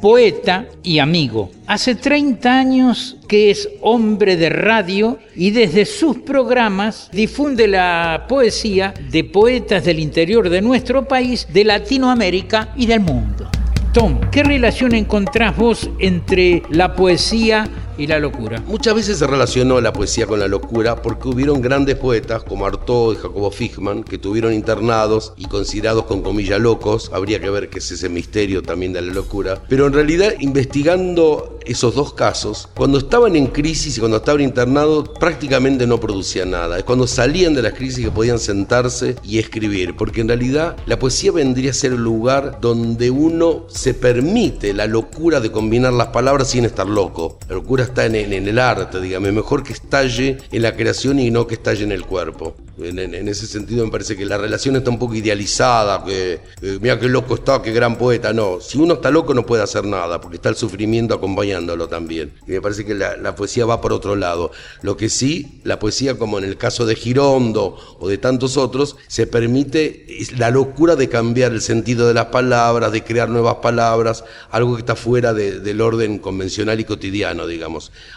poeta y amigo. Hace 30 años que es hombre de radio y desde sus programas difunde la poesía de poetas del interior de nuestro país, de Latinoamérica y del mundo. Tom, ¿qué relación encontrás vos entre la poesía y la locura? Muchas veces se relacionó la poesía con la locura porque hubieron grandes poetas como Artaud y Jacobo Fichman que tuvieron internados y considerados con comillas locos. Habría que ver qué es ese misterio también de la locura. Pero en realidad, investigando esos dos casos, cuando estaban en crisis y cuando estaban internados, prácticamente no producían nada. Es cuando salían de las crisis que podían sentarse y escribir. Porque en realidad la poesía vendría a ser el lugar donde uno se permite la locura de combinar las palabras sin estar loco. La está en, el arte, dígame, mejor que estalle en la creación y no que estalle en el cuerpo. En, ese sentido me parece que la relación está un poco idealizada, que eh, mira qué loco está, qué gran poeta. No, si uno está loco no puede hacer nada, porque está el sufrimiento acompañándolo también. Y me parece que la, poesía va por otro lado. Lo que sí, la poesía, como en el caso de Girondo o de tantos otros, se permite la locura de cambiar el sentido de las palabras, de crear nuevas palabras, algo que está fuera de- del orden convencional y cotidiano, digamos.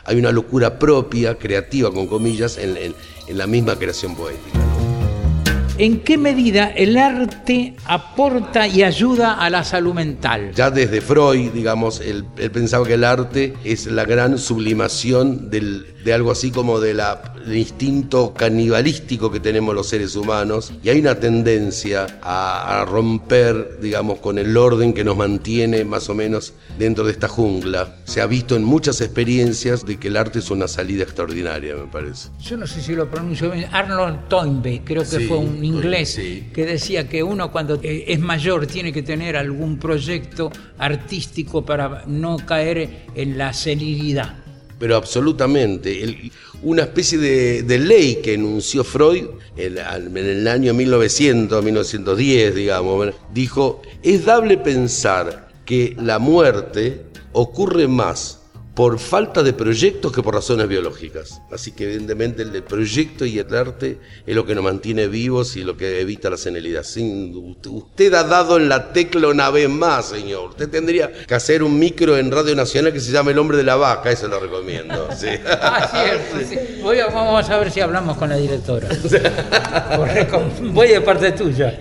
Hay una locura propia, creativa, con comillas, en, en- en la misma creación poética. ¿En qué medida el arte aporta y ayuda a la salud mental? Ya desde Freud, digamos, él, él pensaba que el arte es la gran sublimación del- de algo así como de la- instinto canibalístico que tenemos los seres humanos. Y hay una tendencia a, a romper, digamos, con el orden que nos mantiene más o menos dentro de esta jungla. Se ha visto en muchas experiencias de que el arte es una salida extraordinaria, me parece. Yo no sé si lo pronuncio bien, Arnold Toynbee, creo que Sí, fue un inglés sí. que decía que uno cuando eh, es mayor tiene que tener algún proyecto artístico para no caer en la senilidad. Pero absolutamente. El- una especie de, ley que enunció Freud en, en el año 1900, 1910, digamos, dijo, es dable pensar que la muerte ocurre más por falta de proyectos que por razones biológicas. Así que evidentemente el, proyecto y el arte es lo que nos mantiene vivos y lo que evita la senilidad. Sin- usted, ha dado en la tecla una vez más, señor. Usted tendría que hacer un micro en Radio Nacional que se llama El Hombre de la Vaca, eso lo recomiendo. sí. Ah, cierto, sí. Voy a- vamos a ver si hablamos con la directora. Voy de parte tuya.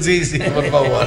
Sí, sí, por favor.